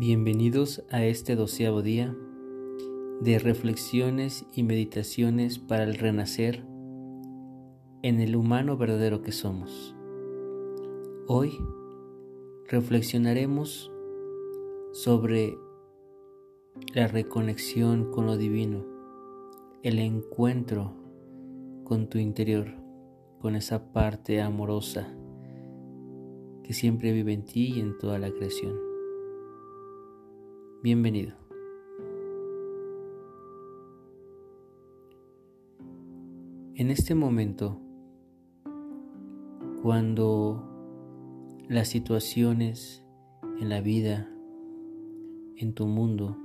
Bienvenidos a este doceavo día de reflexiones y meditaciones para el renacer en el humano verdadero que somos. Hoy reflexionaremos sobre la reconexión con lo divino, el encuentro con tu interior, con esa parte amorosa que siempre vive en ti y en toda la creación. Bienvenido. En este momento, cuando las situaciones en la vida, en tu mundo,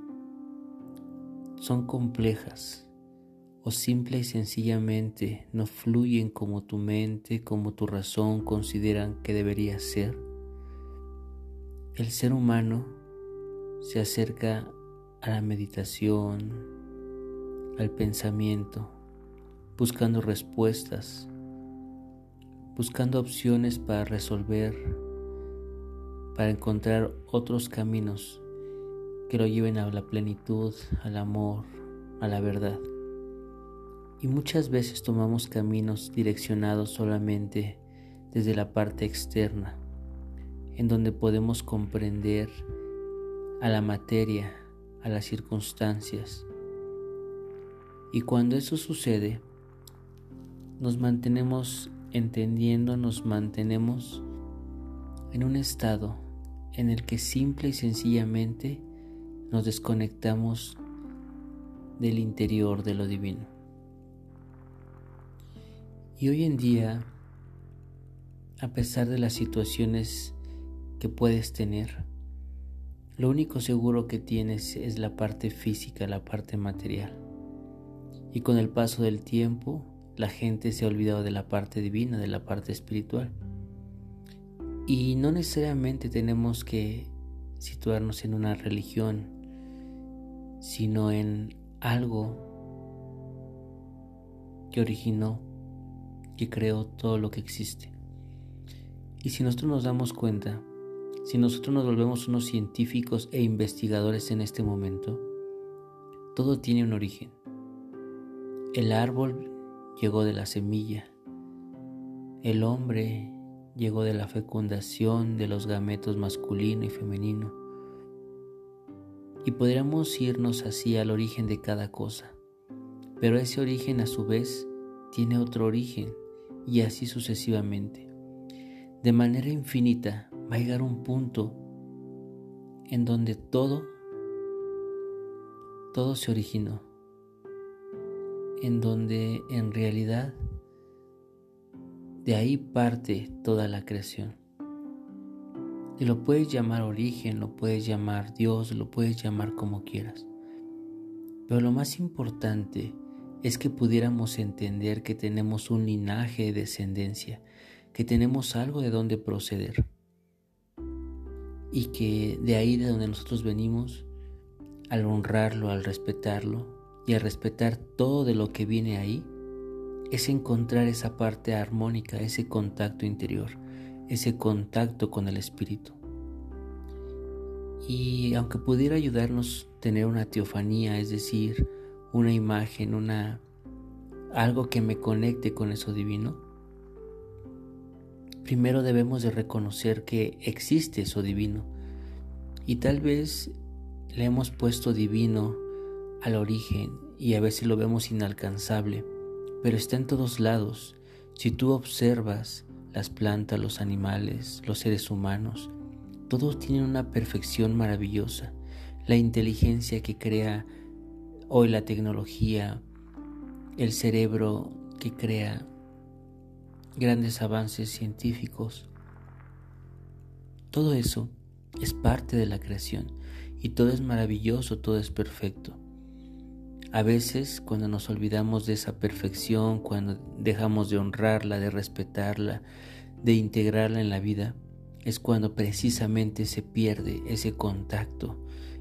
son complejas o simple y sencillamente no fluyen como tu mente, como tu razón consideran que debería ser, el ser humano se acerca a la meditación, al pensamiento, buscando respuestas, buscando opciones para resolver, para encontrar otros caminos que lo lleven a la plenitud, al amor, a la verdad. Y muchas veces tomamos caminos direccionados solamente desde la parte externa, en donde podemos comprender a la materia, a las circunstancias. Y cuando eso sucede, nos mantenemos entendiendo, nos mantenemos en un estado en el que simple y sencillamente nos desconectamos del interior de lo divino. Y hoy en día, a pesar de las situaciones que puedes tener, lo único seguro que tienes es la parte física, la parte material. Y con el paso del tiempo, la gente se ha olvidado de la parte divina, de la parte espiritual. Y no necesariamente tenemos que situarnos en una religión, sino en algo que originó, que creó todo lo que existe. Y si nosotros nos damos cuenta, si nosotros nos volvemos unos científicos e investigadores en este momento, todo tiene un origen. El árbol llegó de la semilla, el hombre llegó de la fecundación de los gametos masculino y femenino. Y podríamos irnos así al origen de cada cosa, pero ese origen a su vez tiene otro origen y así sucesivamente. De manera infinita va a llegar un punto en donde todo, todo se originó, en donde en realidad de ahí parte toda la creación. Y lo puedes llamar origen, lo puedes llamar Dios, lo puedes llamar como quieras. Pero lo más importante es que pudiéramos entender que tenemos un linaje de descendencia, que tenemos algo de donde proceder y que de ahí de donde nosotros venimos, al honrarlo, al respetarlo y al respetar todo de lo que viene ahí, es encontrar esa parte armónica, ese contacto interior, ese contacto con el espíritu. Y aunque pudiera ayudarnos tener una teofanía, es decir, una imagen, una algo que me conecte con eso divino, primero debemos de reconocer que existe eso divino. Y tal vez le hemos puesto divino al origen y a veces lo vemos inalcanzable, pero está en todos lados. Si tú observas las plantas, los animales, los seres humanos, todos tienen una perfección maravillosa. La inteligencia que crea hoy la tecnología, el cerebro que crea grandes avances científicos. Todo eso es parte de la creación y todo es maravilloso, todo es perfecto. A veces cuando nos olvidamos de esa perfección, cuando dejamos de honrarla, de respetarla, de integrarla en la vida, es cuando precisamente se pierde ese contacto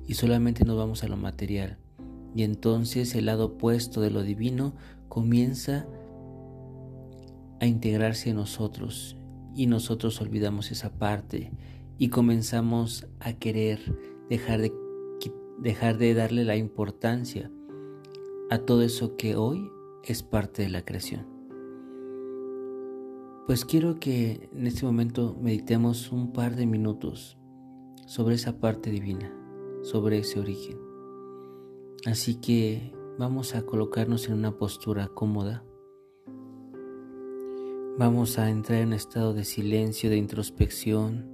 y solamente nos vamos a lo material. Y entonces el lado opuesto de lo divino comienza a integrarse en nosotros y nosotros olvidamos esa parte y comenzamos a querer dejar de, dejar de darle la importancia a todo eso que hoy es parte de la creación. Pues quiero que en este momento meditemos un par de minutos sobre esa parte divina, sobre ese origen. Así que vamos a colocarnos en una postura cómoda. Vamos a entrar en un estado de silencio, de introspección,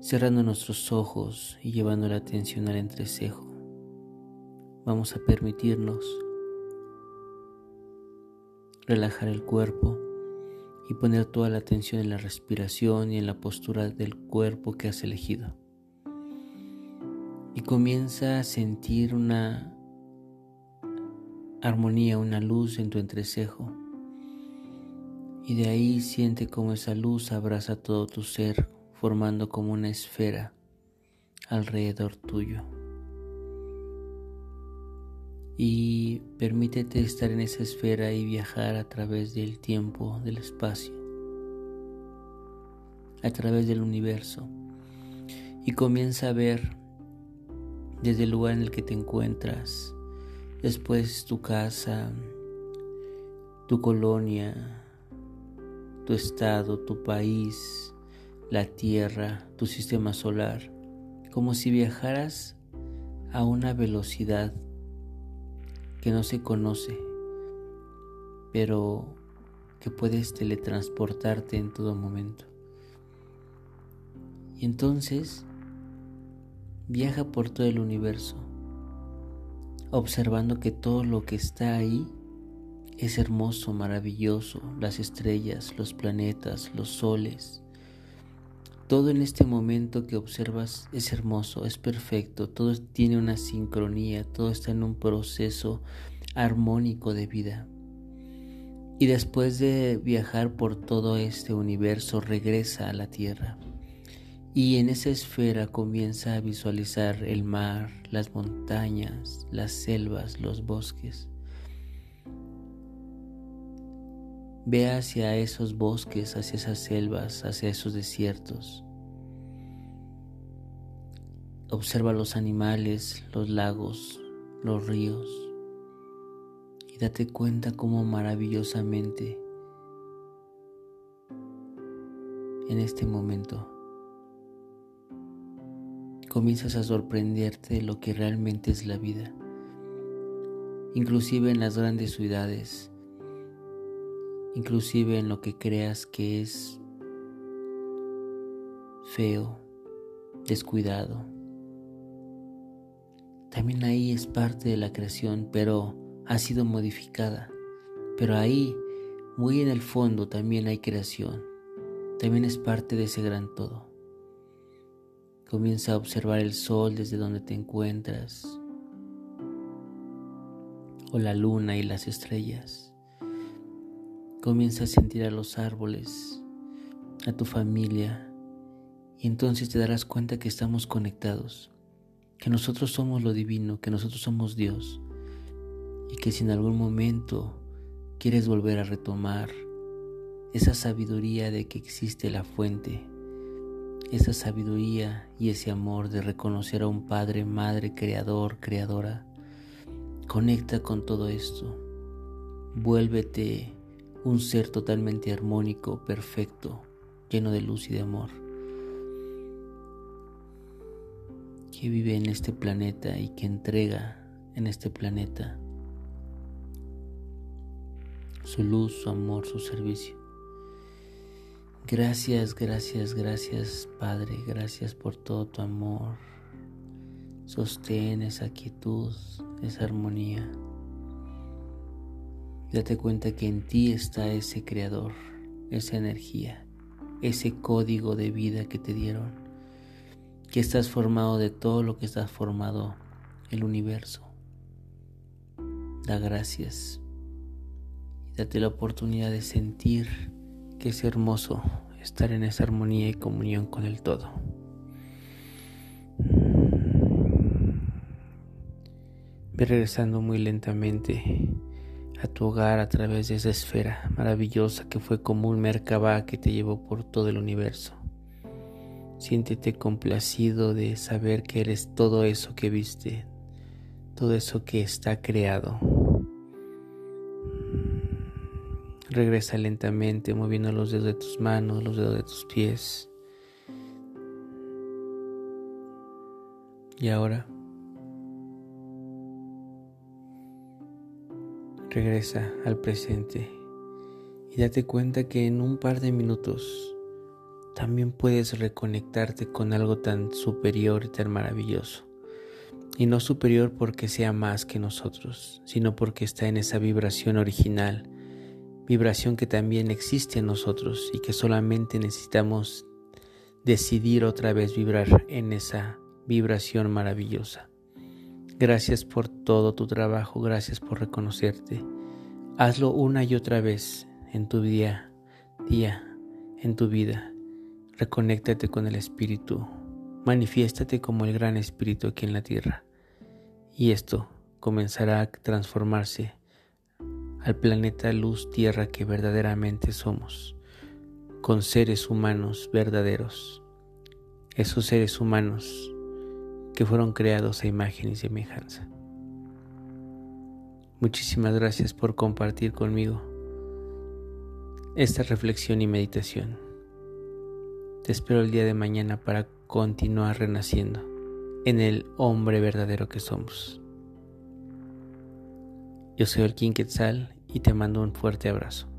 cerrando nuestros ojos y llevando la atención al entrecejo. Vamos a permitirnos relajar el cuerpo y poner toda la atención en la respiración y en la postura del cuerpo que has elegido. Y comienza a sentir una armonía, una luz en tu entrecejo. Y de ahí siente como esa luz abraza todo tu ser, formando como una esfera alrededor tuyo. Y permítete estar en esa esfera y viajar a través del tiempo, del espacio, a través del universo. Y comienza a ver desde el lugar en el que te encuentras, después tu casa, tu colonia, tu estado, tu país, la tierra, tu sistema solar, como si viajaras a una velocidad que no se conoce, pero que puedes teletransportarte en todo momento. Y entonces Viaja por todo el universo, observando que todo lo que está ahí es hermoso, maravilloso, las estrellas, los planetas, los soles. Todo en este momento que observas es hermoso, es perfecto, todo tiene una sincronía, todo está en un proceso armónico de vida. Y después de viajar por todo este universo regresa a la Tierra y en esa esfera comienza a visualizar el mar, las montañas, las selvas, los bosques. Ve hacia esos bosques, hacia esas selvas, hacia esos desiertos. Observa los animales, los lagos, los ríos y date cuenta cómo maravillosamente en este momento comienzas a sorprenderte de lo que realmente es la vida. Inclusive en las grandes ciudades, inclusive en lo que creas que es feo, descuidado. También ahí es parte de la creación, pero ha sido modificada. Pero ahí, muy en el fondo, también hay creación. También es parte de ese gran todo. Comienza a observar el sol desde donde te encuentras, o la luna y las estrellas. Comienza a sentir a los árboles, a tu familia, y entonces te darás cuenta que estamos conectados, que nosotros somos lo divino, que nosotros somos Dios, y que si en algún momento quieres volver a retomar esa sabiduría de que existe la fuente, esa sabiduría y ese amor de reconocer a un Padre, Madre, Creador, Creadora. Conecta con todo esto. Vuélvete un ser totalmente armónico, perfecto, lleno de luz y de amor. Que vive en este planeta y que entrega en este planeta su luz, su amor, su servicio. Gracias, gracias, gracias Padre, gracias por todo tu amor. Sostén esa quietud, esa armonía. Date cuenta que en ti está ese creador, esa energía, ese código de vida que te dieron, que estás formado de todo lo que está formado el universo. Da gracias y date la oportunidad de sentir que es hermoso estar en esa armonía y comunión con el todo. Ve regresando muy lentamente a tu hogar a través de esa esfera maravillosa que fue como un Merkabah que te llevó por todo el universo. Siéntete complacido de saber que eres todo eso que viste, todo eso que está creado. Regresa lentamente moviendo los dedos de tus manos, los dedos de tus pies. Y ahora regresa al presente y date cuenta que en un par de minutos también puedes reconectarte con algo tan superior y tan maravilloso. Y no superior porque sea más que nosotros, sino porque está en esa vibración original, vibración que también existe en nosotros y que solamente necesitamos decidir otra vez vibrar en esa vibración maravillosa. Gracias por todo tu trabajo, gracias por reconocerte. Hazlo una y otra vez en tu día, día, en tu vida. Reconéctate con el Espíritu. Manifiéstate como el gran Espíritu aquí en la tierra. Y esto comenzará a transformarse al planeta luz tierra que verdaderamente somos, con seres humanos verdaderos. Esos seres humanos que fueron creados a imagen y semejanza. Muchísimas gracias por compartir conmigo esta reflexión y meditación. Te espero el día de mañana para continuar renaciendo en el hombre verdadero que somos. Yo soy el King y te mando un fuerte abrazo.